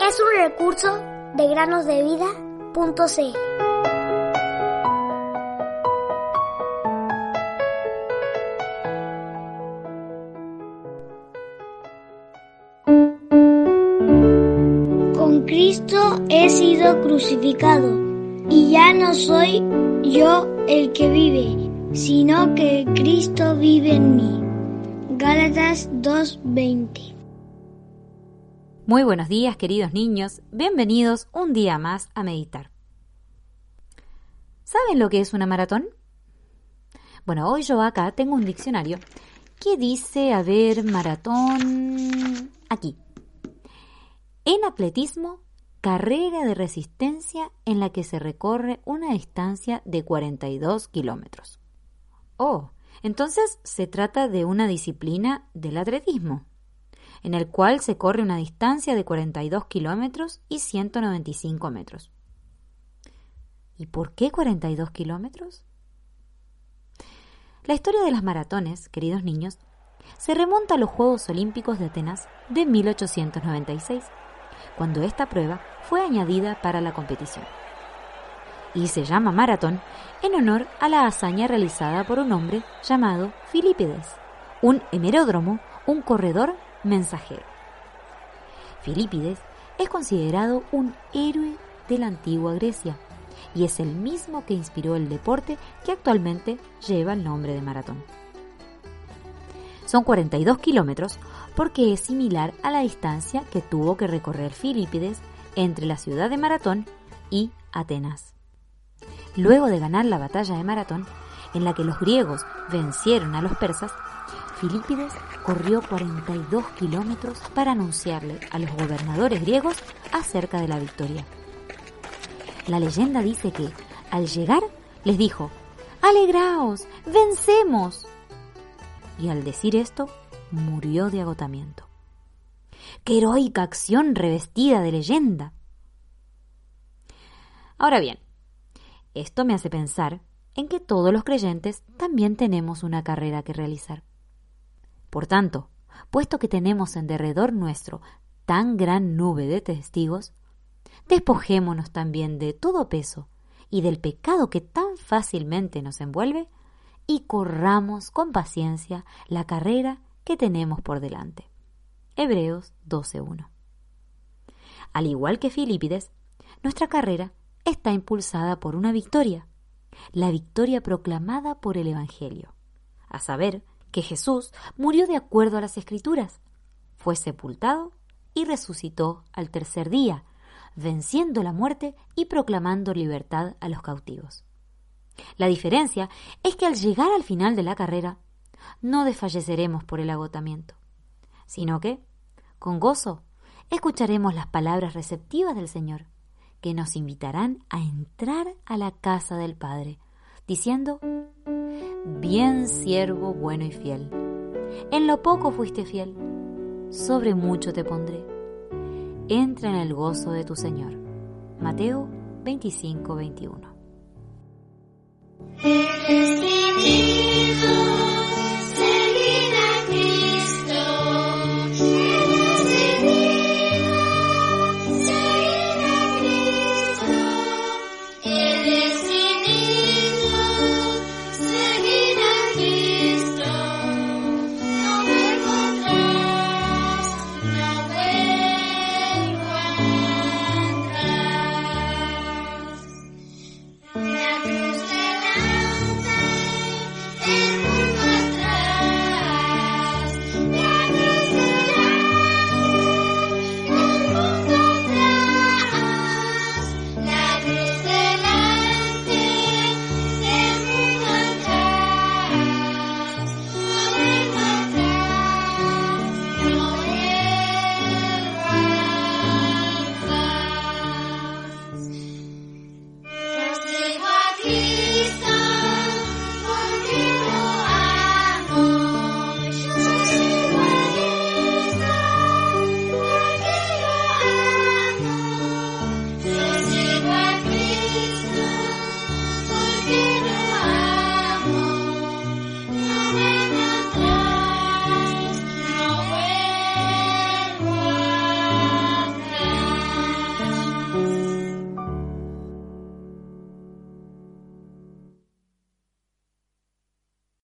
Es un recurso de granosdevida.cl. Con Cristo he sido crucificado y ya no soy yo el que vive, sino que Cristo vive en mí. Gálatas 2:20 Muy buenos días queridos niños, bienvenidos un día más a meditar. ¿Saben lo que es una maratón? Bueno, hoy yo acá tengo un diccionario que dice, a ver, maratón, aquí. En atletismo, carrera de resistencia en la que se recorre una distancia de 42 kilómetros. Oh, entonces se trata de una disciplina del atletismo, en el cual se corre una distancia de 42 kilómetros y 195 metros. ¿Y por qué 42 kilómetros? La historia de las maratones, queridos niños, se remonta a los Juegos Olímpicos de Atenas de 1896, cuando esta prueba fue añadida para la competición y se llama maratón en honor a la hazaña realizada por un hombre llamado Filipides, un hemeródromo, un corredor mensajero. Filipides es considerado un héroe de la antigua Grecia y es el mismo que inspiró el deporte que actualmente lleva el nombre de maratón. Son 42 kilómetros porque es similar a la distancia que tuvo que recorrer Filipides entre la ciudad de Maratón y Atenas. Luego de ganar la batalla de Maratón, en la que los griegos vencieron a los persas, Filipides corrió 42 kilómetros para anunciarle a los gobernadores griegos acerca de la victoria. La leyenda dice que, al llegar, les dijo, ¡Alegraos! ¡Vencemos! Y al decir esto, murió de agotamiento. ¡Qué heroica acción revestida de leyenda! Ahora bien, esto me hace pensar en que todos los creyentes también tenemos una carrera que realizar. Por tanto, puesto que tenemos en derredor nuestro tan gran nube de testigos, despojémonos también de todo peso y del pecado que tan fácilmente nos envuelve y corramos con paciencia la carrera que tenemos por delante. Hebreos 12.1. Al igual que Filipides, nuestra carrera está impulsada por una victoria, la victoria proclamada por el Evangelio, a saber, que Jesús murió de acuerdo a las Escrituras, fue sepultado y resucitó al tercer día, venciendo la muerte y proclamando libertad a los cautivos. La diferencia es que al llegar al final de la carrera, no desfalleceremos por el agotamiento, sino que, con gozo, escucharemos las palabras receptivas del Señor que nos invitarán a entrar a la casa del Padre, diciendo, Bien siervo bueno y fiel, en lo poco fuiste fiel, sobre mucho te pondré. Entra en el gozo de tu Señor. Mateo 25, 21.